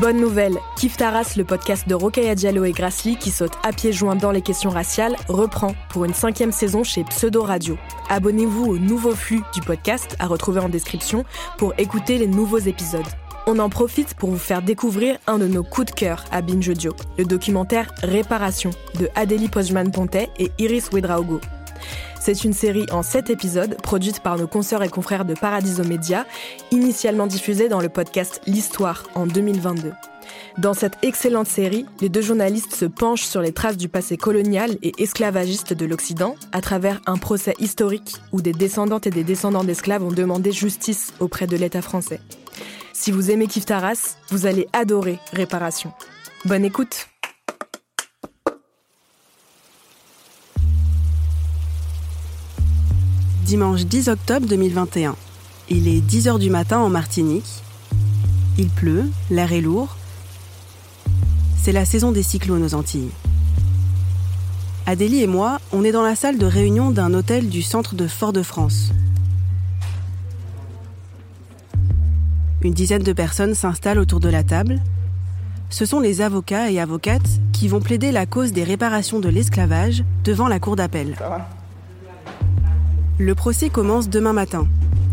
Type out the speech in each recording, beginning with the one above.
Bonne nouvelle, Kif Taras, le podcast de Rokaya Diallo et Grassly qui saute à pieds joints dans les questions raciales, reprend pour une cinquième saison chez Pseudo Radio. Abonnez-vous au nouveau flux du podcast à retrouver en description pour écouter les nouveaux épisodes. On en profite pour vous faire découvrir un de nos coups de cœur à Binge Audio, le documentaire Réparation de Adélie Postman-Pontet et Iris Ouedraogo. C'est une série en 7 épisodes produite par nos consoeurs et confrères de Paradiso Media, initialement diffusée dans le podcast L'Histoire en 2022. Dans cette excellente série, les deux journalistes se penchent sur les traces du passé colonial et esclavagiste de l'Occident à travers un procès historique où des descendantes et des descendants d'esclaves ont demandé justice auprès de l'État français. Si vous aimez Kif Taras, vous allez adorer Réparation. Bonne écoute Dimanche 10 octobre 2021. Il est 10h du matin en Martinique. Il pleut, l'air est lourd. C'est la saison des cyclones aux Antilles. Adélie et moi, on est dans la salle de réunion d'un hôtel du centre de Fort-de-France. Une dizaine de personnes s'installent autour de la table. Ce sont les avocats et avocates qui vont plaider la cause des réparations de l'esclavage devant la cour d'appel. Le procès commence demain matin.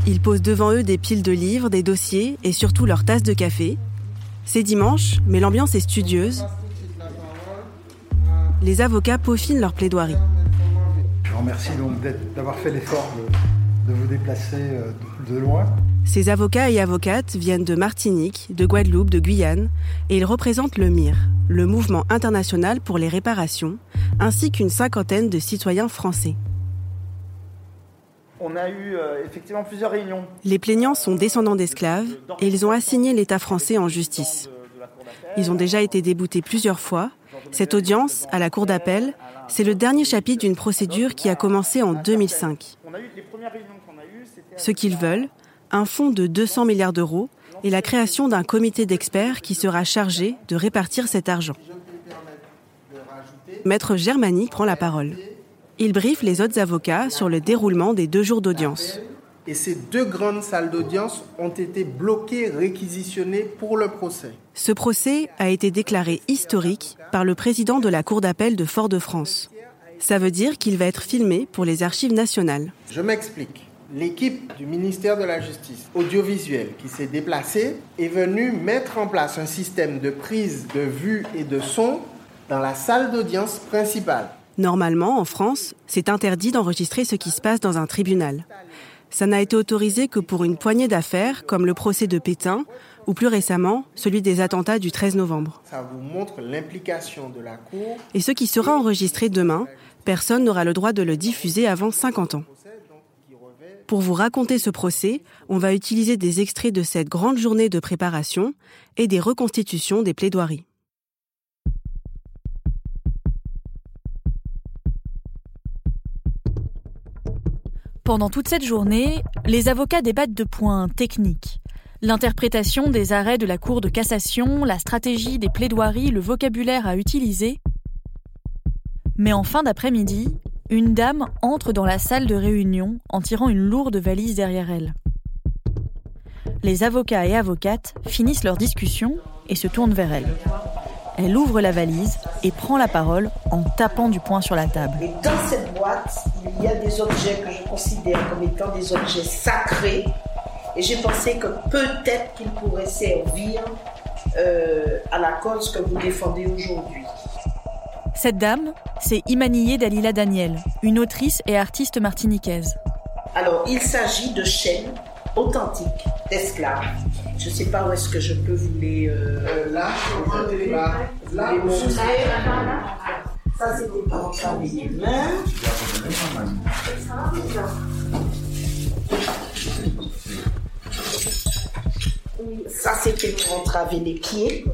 Ils posent devant eux des piles de livres, des dossiers et surtout leurs tasses de café. C'est dimanche, mais l'ambiance est studieuse. Les avocats peaufinent leur plaidoirie. Je vous remercie donc d'avoir fait l'effort de, de, vous déplacer euh, de, de loin. Ces avocats et avocates viennent de Martinique, de Guadeloupe, de Guyane, et ils représentent le MIR, le Mouvement international pour les réparations, ainsi qu'une cinquantaine de citoyens français. On a eu euh, effectivement plusieurs réunions. Les plaignants sont descendants d'esclaves et ils ont assigné l'État français en justice. Ils ont déjà été déboutés plusieurs fois. Cette audience, à la Cour d'appel, c'est le dernier chapitre d'une procédure qui a commencé en 2005. Ce qu'ils veulent, un fonds de 200 milliards d'euros et la création d'un comité d'experts qui sera chargé de répartir cet argent. Maître Germani prend la parole. Il briefe les autres avocats sur le déroulement des deux jours d'audience. Et ces deux grandes salles d'audience ont été bloquées, réquisitionnées pour le procès. Ce procès a été déclaré historique par le président de la Cour d'appel de Fort-de-France. Ça veut dire qu'il va être filmé pour les archives nationales. Je m'explique. L'équipe du ministère de la Justice audiovisuelle qui s'est déplacée est venue mettre en place un système de prise de vue et de son dans la salle d'audience principale. Normalement, en France, c'est interdit d'enregistrer ce qui se passe dans un tribunal. Ça n'a été autorisé que pour une poignée d'affaires, comme le procès de Pétain, ou plus récemment, celui des attentats du 13 novembre. Ça vous montre l'implication de la Cour. Et ce qui sera enregistré demain, personne n'aura le droit de le diffuser avant 50 ans. Pour vous raconter ce procès, on va utiliser des extraits de cette grande journée de préparation et des reconstitutions des plaidoiries. Pendant toute cette journée, les avocats débattent de points techniques. L'interprétation des arrêts de la Cour de cassation, la stratégie des plaidoiries, le vocabulaire à utiliser. Mais en fin d'après-midi, une dame entre dans la salle de réunion en tirant une lourde valise derrière elle. Les avocats et avocates finissent leur discussion et se tournent vers elle. Elle ouvre la valise et prend la parole en tapant du poing sur la table. Et dans cette boîte, il y a des objets que je considère comme étant des objets sacrés. Et j'ai pensé que peut-être qu'ils pourraient servir euh, à la cause que vous défendez aujourd'hui. Cette dame, c'est Imaniye Dalila Daniel, une autrice et artiste martiniquaise. Alors, il s'agit de chaînes authentiques d'esclaves. Je ne sais pas où est-ce que je peux vous les... Euh, là, là, là, vous les montrer. Ça, c'était pour entraver les mains. Ça, c'était pour entraver les pieds.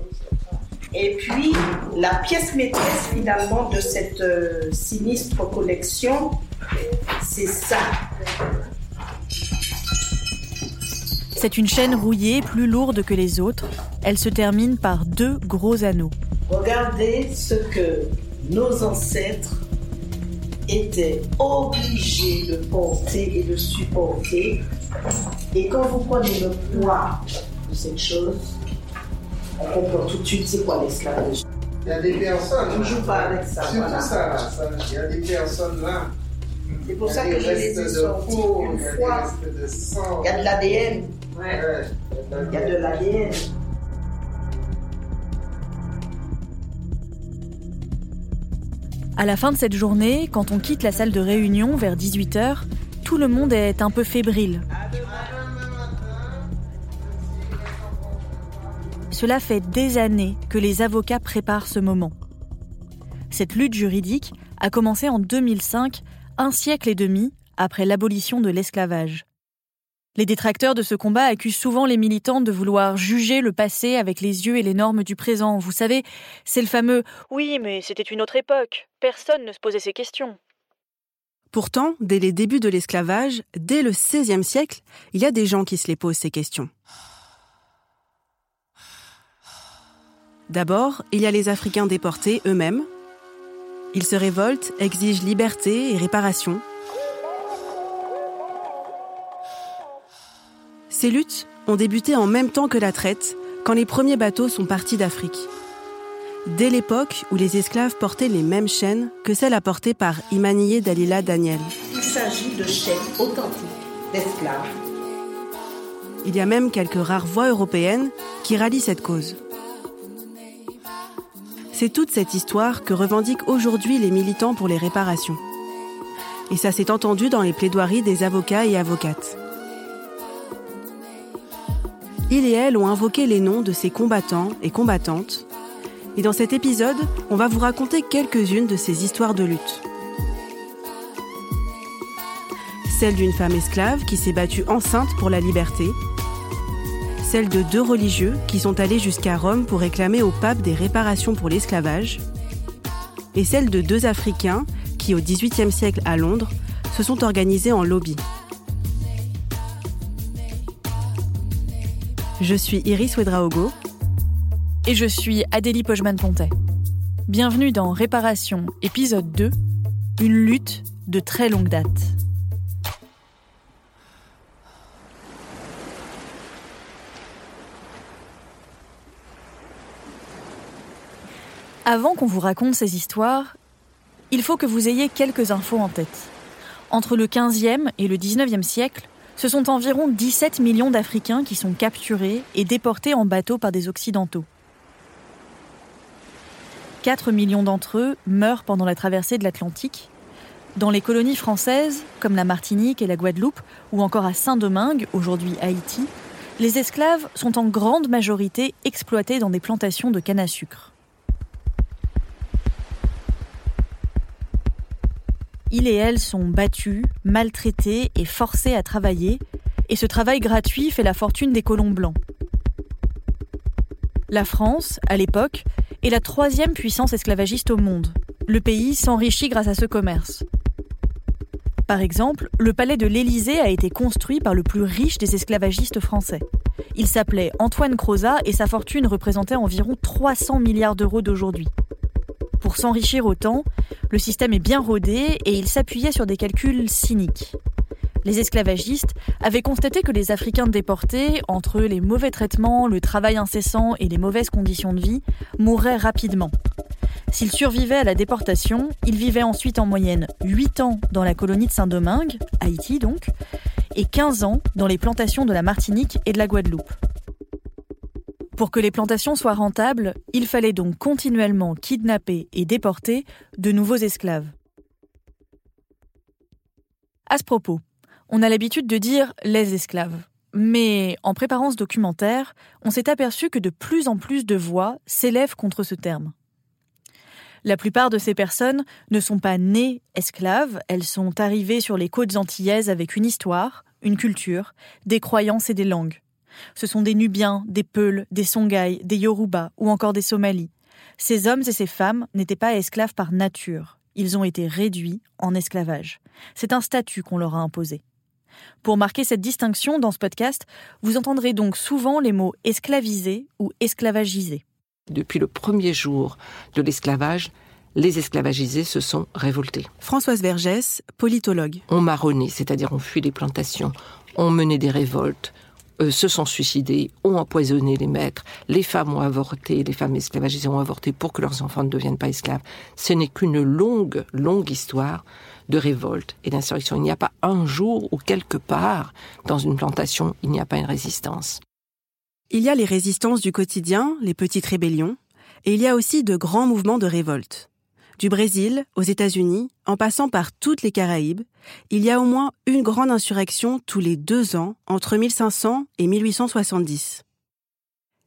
Et puis, la pièce maîtresse finalement de cette euh, sinistre collection, c'est ça. C'est une chaîne rouillée plus lourde que les autres. Elle se termine par deux gros anneaux. Regardez ce que nos ancêtres étaient obligés de porter et de supporter. Et quand vous prenez le poids de cette chose, on comprend tout de suite c'est quoi l'esclavage. Il y a des personnes. Toujours pas avec ça. Surtout voilà. ça, Il y a des personnes là. C'est pour Il y a ça que je les ai sortis une il y a des fois. restes de sang. Il y a de l'ADN. Ouais, Il y a de l'ADN. À la fin de cette journée, quand on quitte la salle de réunion vers 18h, tout le monde est un peu fébrile. Cela fait des années que les avocats préparent ce moment. Cette lutte juridique a commencé en 2005, un siècle et demi après l'abolition de l'esclavage. Les détracteurs de ce combat accusent souvent les militants de vouloir juger le passé avec les yeux et les normes du présent. Vous savez, c'est le fameux Oui, mais c'était une autre époque. Personne ne se posait ces questions. Pourtant, dès les débuts de l'esclavage, dès le XVIe siècle, il y a des gens qui se les posent ces questions. D'abord, il y a les Africains déportés eux-mêmes. Ils se révoltent, exigent liberté et réparation. Ces luttes ont débuté en même temps que la traite, quand les premiers bateaux sont partis d'Afrique. Dès l'époque où les esclaves portaient les mêmes chaînes que celles apportées par Imanié Dalila Daniel. Il s'agit de chaînes authentiques d'esclaves. Il y a même quelques rares voix européennes qui rallient cette cause. C'est toute cette histoire que revendiquent aujourd'hui les militants pour les réparations. Et ça s'est entendu dans les plaidoiries des avocats et avocates. Il et elle ont invoqué les noms de ces combattants et combattantes. Et dans cet épisode, on va vous raconter quelques-unes de ces histoires de lutte. Celle d'une femme esclave qui s'est battue enceinte pour la liberté. Celle de deux religieux qui sont allés jusqu'à Rome pour réclamer au pape des réparations pour l'esclavage. Et celle de deux Africains qui, au XVIIIe siècle à Londres, se sont organisés en lobby. Je suis Iris Ouedraogo. Et je suis Adélie Pojman-Pontet. Bienvenue dans Réparation, épisode 2, une lutte de très longue date. Avant qu'on vous raconte ces histoires, il faut que vous ayez quelques infos en tête. Entre le 15e et le 19e siècle, ce sont environ 17 millions d'Africains qui sont capturés et déportés en bateau par des Occidentaux. 4 millions d'entre eux meurent pendant la traversée de l'Atlantique. Dans les colonies françaises, comme la Martinique et la Guadeloupe, ou encore à Saint-Domingue, aujourd'hui Haïti, les esclaves sont en grande majorité exploités dans des plantations de canne à sucre. Ils et elles sont battus, maltraités et forcés à travailler, et ce travail gratuit fait la fortune des colons blancs. La France, à l'époque, est la troisième puissance esclavagiste au monde. Le pays s'enrichit grâce à ce commerce. Par exemple, le palais de l'Élysée a été construit par le plus riche des esclavagistes français. Il s'appelait Antoine Crozat et sa fortune représentait environ 300 milliards d'euros d'aujourd'hui. Pour s'enrichir autant, le système est bien rodé et il s'appuyait sur des calculs cyniques. Les esclavagistes avaient constaté que les Africains déportés, entre les mauvais traitements, le travail incessant et les mauvaises conditions de vie, mouraient rapidement. S'ils survivaient à la déportation, ils vivaient ensuite en moyenne 8 ans dans la colonie de Saint-Domingue, Haïti donc, et 15 ans dans les plantations de la Martinique et de la Guadeloupe. Pour que les plantations soient rentables, il fallait donc continuellement kidnapper et déporter de nouveaux esclaves. À ce propos, on a l'habitude de dire les esclaves. Mais en préparant ce documentaire, on s'est aperçu que de plus en plus de voix s'élèvent contre ce terme. La plupart de ces personnes ne sont pas nées esclaves, elles sont arrivées sur les côtes antillaises avec une histoire, une culture, des croyances et des langues. Ce sont des Nubiens, des Peuls, des Songhai, des Yoruba ou encore des Somalis. Ces hommes et ces femmes n'étaient pas esclaves par nature. Ils ont été réduits en esclavage. C'est un statut qu'on leur a imposé. Pour marquer cette distinction dans ce podcast, vous entendrez donc souvent les mots esclavisé ou esclavagisé. Depuis le premier jour de l'esclavage, les esclavagisés se sont révoltés. Françoise Vergès, politologue. On marronné, c'est-à-dire on fuit les plantations, on menait des révoltes, euh, se sont suicidés, ont empoisonné les maîtres, les femmes ont avorté, les femmes esclavagisées ont avorté pour que leurs enfants ne deviennent pas esclaves. Ce n'est qu'une longue, longue histoire de révolte et d'insurrection. Il n'y a pas un jour où quelque part, dans une plantation, il n'y a pas une résistance. Il y a les résistances du quotidien, les petites rébellions, et il y a aussi de grands mouvements de révolte. Du Brésil aux États-Unis, en passant par toutes les Caraïbes, il y a au moins une grande insurrection tous les deux ans entre 1500 et 1870.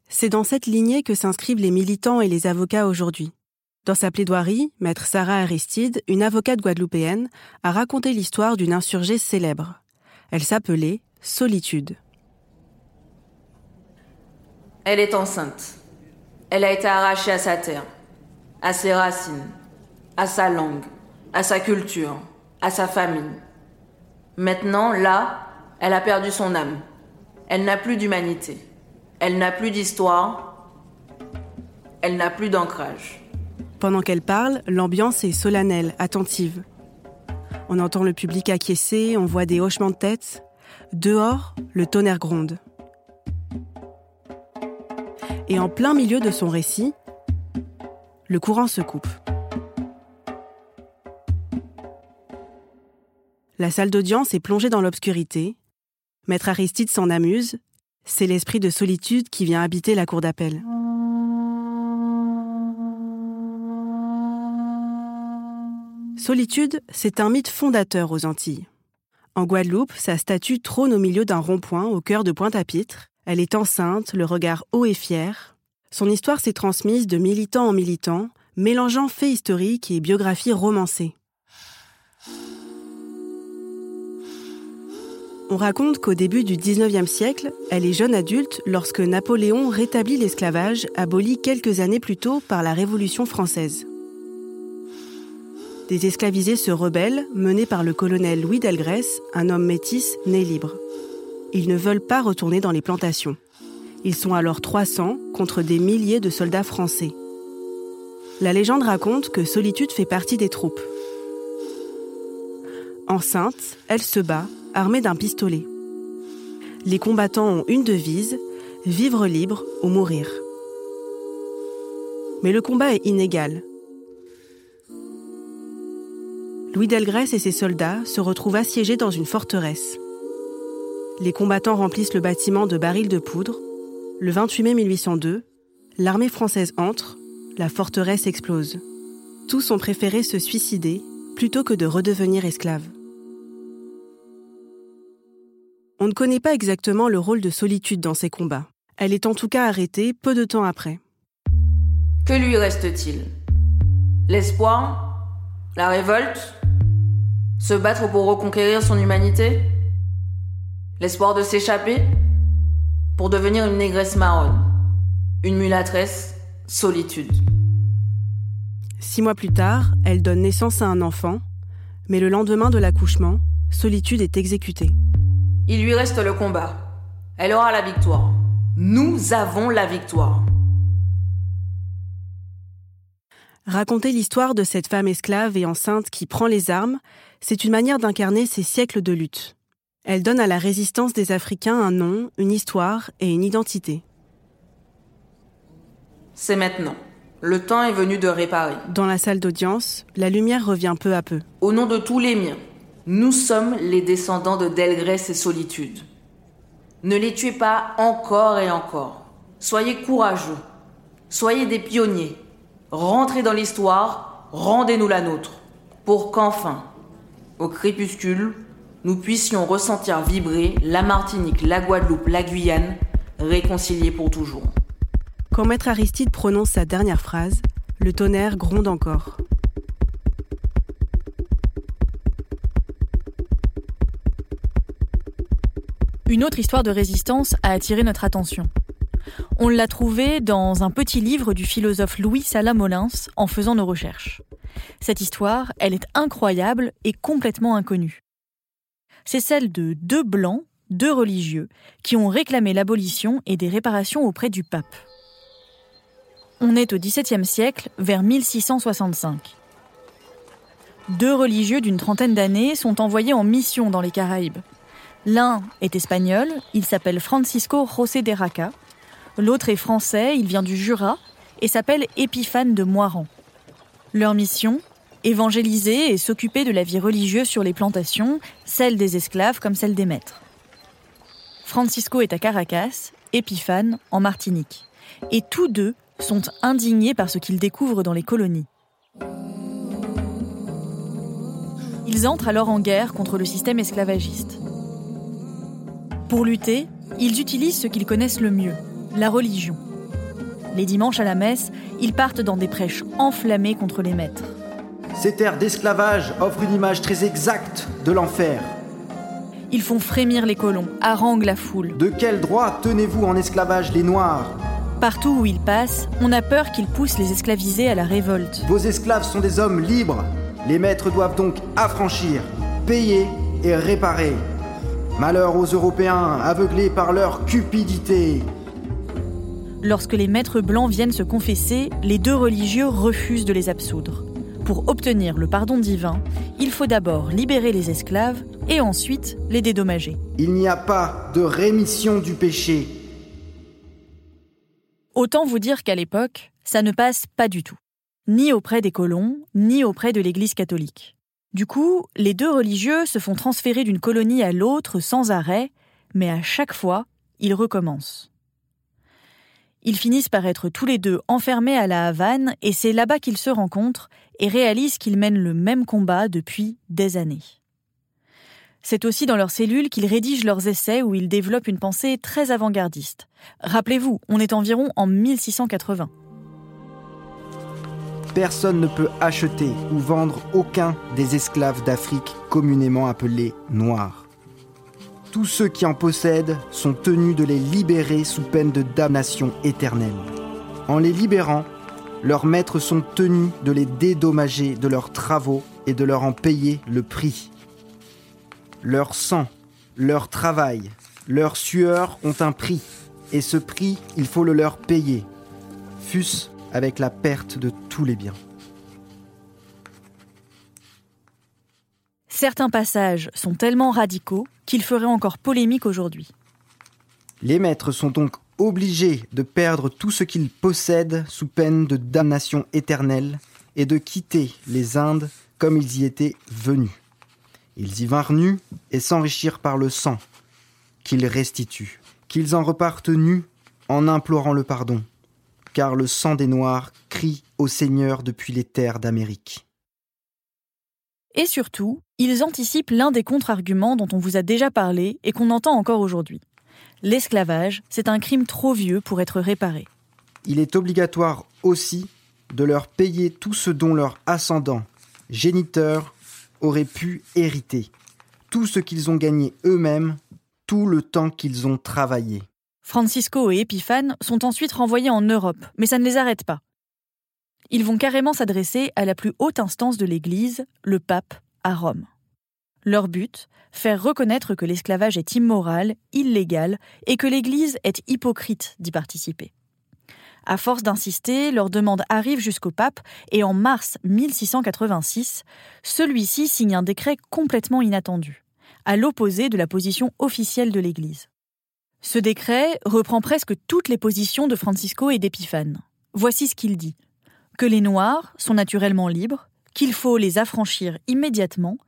C'est dans cette lignée que s'inscrivent les militants et les avocats aujourd'hui. Dans sa plaidoirie, maître Sarah Aristide, une avocate guadeloupéenne, a raconté l'histoire d'une insurgée célèbre. Elle s'appelait Solitude. Elle est enceinte. Elle a été arrachée à sa terre, à ses racines, à sa langue, à sa culture, à sa famille. Maintenant, là, elle a perdu son âme. Elle n'a plus d'humanité. Elle n'a plus d'histoire. Elle n'a plus d'ancrage. Pendant qu'elle parle, l'ambiance est solennelle, attentive. On entend le public acquiescer, on voit des hochements de tête. Dehors, le tonnerre gronde. Et en plein milieu de son récit, le courant se coupe. La salle d'audience est plongée dans l'obscurité. Maître Aristide s'en amuse. C'est l'esprit de solitude qui vient habiter la cour d'appel. Solitude, c'est un mythe fondateur aux Antilles. En Guadeloupe, sa statue trône au milieu d'un rond-point au cœur de Pointe-à-Pitre. Elle est enceinte, le regard haut et fier. Son histoire s'est transmise de militant en militant, mélangeant faits historiques et biographies romancées. On raconte qu'au début du 19e siècle, elle est jeune adulte lorsque Napoléon rétablit l'esclavage, aboli quelques années plus tôt par la Révolution française. Des esclavisés se rebellent, menés par le colonel Louis Delgrès, un homme métis né libre. Ils ne veulent pas retourner dans les plantations. Ils sont alors 300 contre des milliers de soldats français. La légende raconte que Solitude fait partie des troupes. Enceinte, elle se bat armé d'un pistolet. Les combattants ont une devise, vivre libre ou mourir. Mais le combat est inégal. Louis Delgrès et ses soldats se retrouvent assiégés dans une forteresse. Les combattants remplissent le bâtiment de barils de poudre. Le 28 mai 1802, l'armée française entre, la forteresse explose. Tous ont préféré se suicider plutôt que de redevenir esclaves. On ne connaît pas exactement le rôle de Solitude dans ces combats. Elle est en tout cas arrêtée peu de temps après. Que lui reste-t-il? L'espoir? La révolte? Se battre pour reconquérir son humanité? L'espoir de s'échapper? Pour devenir une négresse marronne? Une mulâtresse Solitude? Six mois plus tard, elle donne naissance à un enfant, mais le lendemain de l'accouchement, Solitude est exécutée. Il lui reste le combat. Elle aura la victoire. Nous avons la victoire. Raconter l'histoire de cette femme esclave et enceinte qui prend les armes, c'est une manière d'incarner ces siècles de lutte. Elle donne à la résistance des Africains un nom, une histoire et une identité. C'est maintenant. Le temps est venu de réparer. Dans la salle d'audience, la lumière revient peu à peu. Au nom de tous les miens, nous sommes les descendants de Delgrès et Solitude. Ne les tuez pas encore et encore. Soyez courageux. Soyez des pionniers. Rentrez dans l'histoire, rendez-nous la nôtre. Pour qu'enfin, au crépuscule, nous puissions ressentir vibrer la Martinique, la Guadeloupe, la Guyane, réconciliées pour toujours. Quand Maître Aristide prononce sa dernière phrase, le tonnerre gronde encore. Une autre histoire de résistance a attiré notre attention. On l'a trouvée dans un petit livre du philosophe Louis Salamolins en faisant nos recherches. Cette histoire, elle est incroyable et complètement inconnue. C'est celle de deux blancs, deux religieux, qui ont réclamé l'abolition et des réparations auprès du pape. On est au XVIIe siècle, vers 1665. Deux religieux d'une trentaine d'années sont envoyés en mission dans les Caraïbes. L'un est espagnol, il s'appelle Francisco José de Raca. L'autre est français, il vient du Jura et s'appelle Épiphane de Moiran. Leur mission évangéliser et s'occuper de la vie religieuse sur les plantations, celle des esclaves comme celle des maîtres. Francisco est à Caracas, Épiphane en Martinique. Et tous deux sont indignés par ce qu'ils découvrent dans les colonies. Ils entrent alors en guerre contre le système esclavagiste. Pour lutter, ils utilisent ce qu'ils connaissent le mieux, la religion. Les dimanches à la messe, ils partent dans des prêches enflammées contre les maîtres. Ces terres d'esclavage offrent une image très exacte de l'enfer. Ils font frémir les colons, haranguent la foule. De quel droit tenez-vous en esclavage les Noirs? Partout où ils passent, on a peur qu'ils poussent les esclavisés à la révolte. Vos esclaves sont des hommes libres. Les maîtres doivent donc affranchir, payer et réparer. Malheur aux Européens, aveuglés par leur cupidité. Lorsque les maîtres blancs viennent se confesser, les deux religieux refusent de les absoudre. Pour obtenir le pardon divin, il faut d'abord libérer les esclaves et ensuite les dédommager. Il n'y a pas de rémission du péché. Autant vous dire qu'à l'époque, ça ne passe pas du tout. Ni auprès des colons, ni auprès de l'Église catholique. Du coup, les deux religieux se font transférer d'une colonie à l'autre sans arrêt, mais à chaque fois, ils recommencent. Ils finissent par être tous les deux enfermés à la Havane et c'est là-bas qu'ils se rencontrent et réalisent qu'ils mènent le même combat depuis des années. C'est aussi dans leurs cellules qu'ils rédigent leurs essais où ils développent une pensée très avant-gardiste. Rappelez-vous, on est environ en 1680. Personne ne peut acheter ou vendre aucun des esclaves d'Afrique communément appelés noirs tous ceux qui en possèdent sont tenus de les libérer sous peine de damnation éternelle. En les libérant, leurs maîtres sont tenus de les dédommager de leurs travaux et de leur en payer le prix. Leur sang, leur travail, leur sueur ont un prix, et ce prix, il faut le leur payer, fût-ce avec la perte de tous les biens. Certains passages sont tellement radicaux qu'ils feraient encore polémique aujourd'hui. Les maîtres sont donc obligés de perdre tout ce qu'ils possèdent sous peine de damnation éternelle et de quitter les Indes comme ils y étaient venus. Ils y vinrent nus et s'enrichirent par le sang, qu'ils restituent, qu'ils en repartent nus en implorant le pardon, car le sang des Noirs crie au Seigneur depuis les terres d'Amérique. Et surtout, ils anticipent l'un des contre-arguments dont on vous a déjà parlé et qu'on entend encore aujourd'hui. L'esclavage, c'est un crime trop vieux pour être réparé. Il est obligatoire aussi de leur payer tout ce dont leurs ascendants, géniteurs, auraient pu hériter, tout ce qu'ils ont gagné eux-mêmes, tout le temps qu'ils ont travaillé. Francisco et Épiphane sont ensuite renvoyés en Europe, mais ça ne les arrête pas ils vont carrément s'adresser à la plus haute instance de l'Église, le pape, à Rome. Leur but Faire reconnaître que l'esclavage est immoral, illégal, et que l'Église est hypocrite d'y participer. À force d'insister, leur demande arrive jusqu'au pape, et en mars 1686, celui-ci signe un décret complètement inattendu, à l'opposé de la position officielle de l'Église. Ce décret reprend presque toutes les positions de Francisco et d'Épiphane. Voici ce qu'il dit que les Noirs sont naturellement libres, qu'il faut les affranchir immédiatement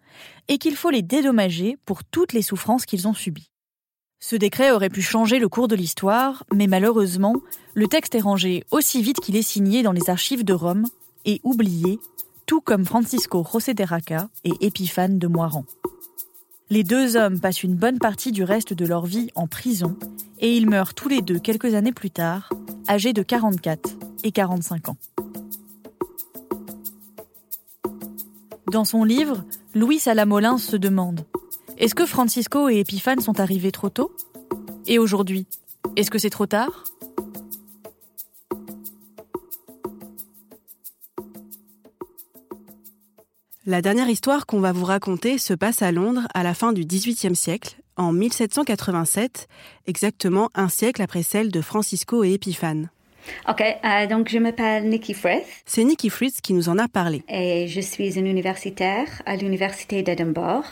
et qu'il faut les dédommager pour toutes les souffrances qu'ils ont subies. Ce décret aurait pu changer le cours de l'histoire, mais malheureusement, le texte est rangé aussi vite qu'il est signé dans les archives de Rome et oublié, tout comme Francisco José de et Épiphane de Moiran. Les deux hommes passent une bonne partie du reste de leur vie en prison et ils meurent tous les deux quelques années plus tard, âgés de 44 et 45 ans. Dans son livre, Louis Salamolin se demande Est-ce que Francisco et Épiphane sont arrivés trop tôt? Et aujourd'hui, est-ce que c'est trop tard? La dernière histoire qu'on va vous raconter se passe à Londres à la fin du XVIIIe siècle, en 1787, exactement un siècle après celle de Francisco et Épiphane. Ok, euh, donc je m'appelle Nikki Frith. C'est Nikki Frith qui nous en a parlé. Et je suis une universitaire à l'université d'Edinburgh.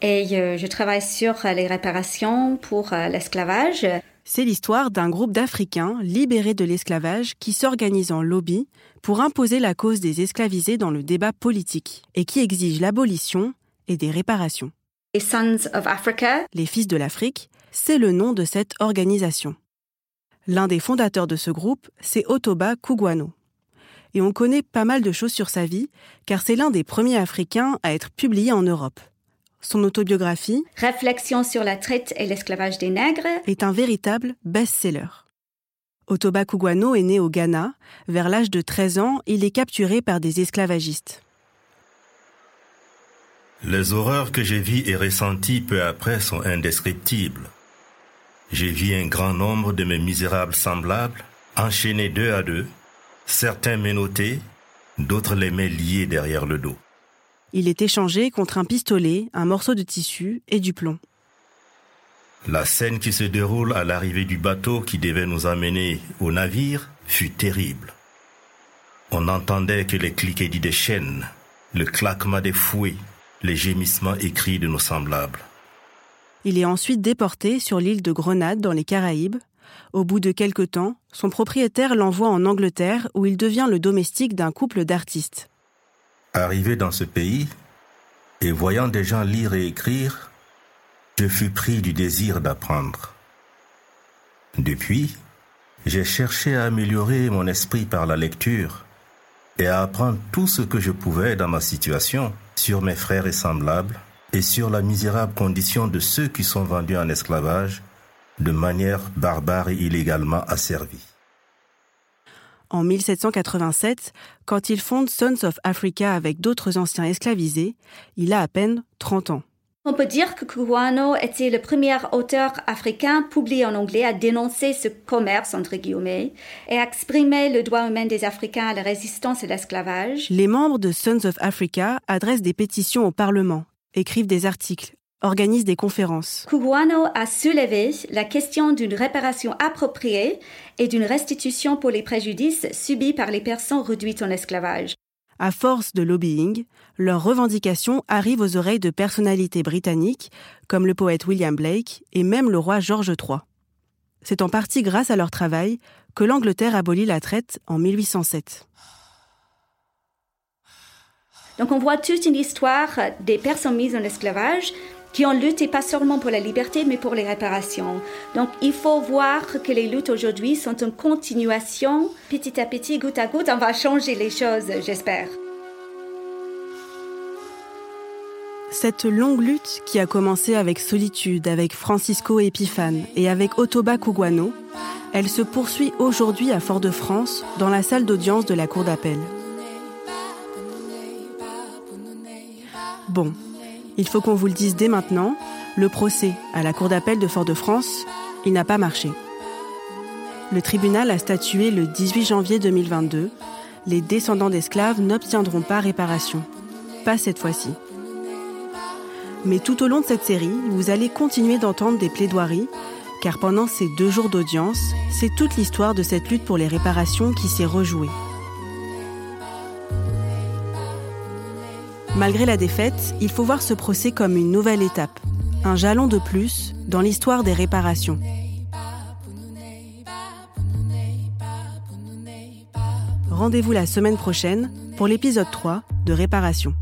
Et euh, je travaille sur les réparations pour euh, l'esclavage. C'est l'histoire d'un groupe d'Africains libérés de l'esclavage qui s'organise en lobby pour imposer la cause des esclavisés dans le débat politique et qui exige l'abolition et des réparations. Les Sons of Africa, les Fils de l'Afrique, c'est le nom de cette organisation. L'un des fondateurs de ce groupe, c'est Otoba Kugwano. Et on connaît pas mal de choses sur sa vie, car c'est l'un des premiers Africains à être publié en Europe. Son autobiographie, Réflexion sur la traite et l'esclavage des nègres, est un véritable best-seller. Otoba Kugwano est né au Ghana. Vers l'âge de 13 ans, il est capturé par des esclavagistes. Les horreurs que j'ai vues et ressenties peu après sont indescriptibles. J'ai vu un grand nombre de mes misérables semblables, enchaînés deux à deux, certains menottés, d'autres les mains liées derrière le dos. Il est échangé contre un pistolet, un morceau de tissu et du plomb. La scène qui se déroule à l'arrivée du bateau qui devait nous amener au navire fut terrible. On n'entendait que les cliquetis des chaînes, le claquement des fouets, les gémissements écrits de nos semblables. Il est ensuite déporté sur l'île de Grenade dans les Caraïbes. Au bout de quelque temps, son propriétaire l'envoie en Angleterre où il devient le domestique d'un couple d'artistes. Arrivé dans ce pays, et voyant des gens lire et écrire, je fus pris du désir d'apprendre. Depuis, j'ai cherché à améliorer mon esprit par la lecture et à apprendre tout ce que je pouvais dans ma situation sur mes frères et semblables et sur la misérable condition de ceux qui sont vendus en esclavage de manière barbare et illégalement asservis. En 1787, quand il fonde Sons of Africa avec d'autres anciens esclavisés, il a à peine 30 ans. On peut dire que Kuwano était le premier auteur africain publié en anglais à dénoncer ce commerce, entre guillemets, et à exprimer le droit humain des Africains à la résistance et l'esclavage. Les membres de Sons of Africa adressent des pétitions au Parlement, écrivent des articles, organisent des conférences. Kuguano a soulevé la question d'une réparation appropriée et d'une restitution pour les préjudices subis par les personnes réduites en esclavage. À force de lobbying, leurs revendications arrivent aux oreilles de personnalités britanniques comme le poète William Blake et même le roi George III. C'est en partie grâce à leur travail que l'Angleterre abolit la traite en 1807. Donc on voit toute une histoire des personnes mises en esclavage qui ont lutté pas seulement pour la liberté, mais pour les réparations. Donc il faut voir que les luttes aujourd'hui sont une continuation. Petit à petit, goutte à goutte, on va changer les choses, j'espère. Cette longue lutte qui a commencé avec Solitude, avec Francisco Epiphane et avec Otoba Kugwano, elle se poursuit aujourd'hui à Fort-de-France, dans la salle d'audience de la Cour d'appel. Bon, il faut qu'on vous le dise dès maintenant, le procès à la Cour d'appel de Fort-de-France, il n'a pas marché. Le tribunal a statué le 18 janvier 2022. Les descendants d'esclaves n'obtiendront pas réparation. Pas cette fois-ci. Mais tout au long de cette série, vous allez continuer d'entendre des plaidoiries, car pendant ces deux jours d'audience, c'est toute l'histoire de cette lutte pour les réparations qui s'est rejouée. Malgré la défaite, il faut voir ce procès comme une nouvelle étape, un jalon de plus dans l'histoire des réparations. Rendez-vous la semaine prochaine pour l'épisode 3 de Réparation.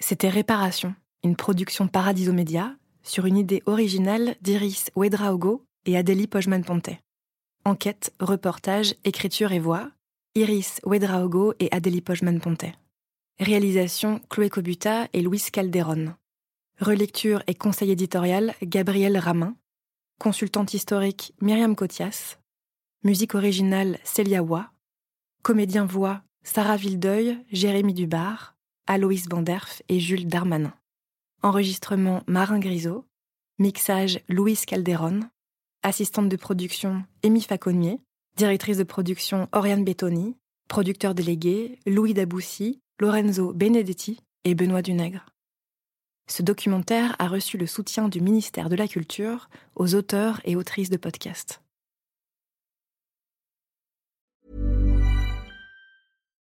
C'était Réparation, une production Paradiso Média sur une idée originale d'Iris Ouedraogo et Adélie Pojman-Ponte. Enquête, reportage, écriture et voix, Iris Ouedraogo et Adélie Pojman-Ponte. Réalisation Chloé Cobuta et Louis Calderon. Relecture et conseil éditorial Gabriel Ramin. Consultante historique Myriam Cotias. Musique originale Célia Wa. Comédien voix Sarah Vildeuil, Jérémy Dubar, Aloïs Banderf et Jules Darmanin. Enregistrement Marin Grisot. Mixage Louise Calderon. Assistante de production Amy Faconnier. Directrice de production Oriane Bettoni. Producteur délégué Louis Daboussi, Lorenzo Benedetti et Benoît Dunègre. Ce documentaire a reçu le soutien du ministère de la Culture aux auteurs et autrices de podcasts.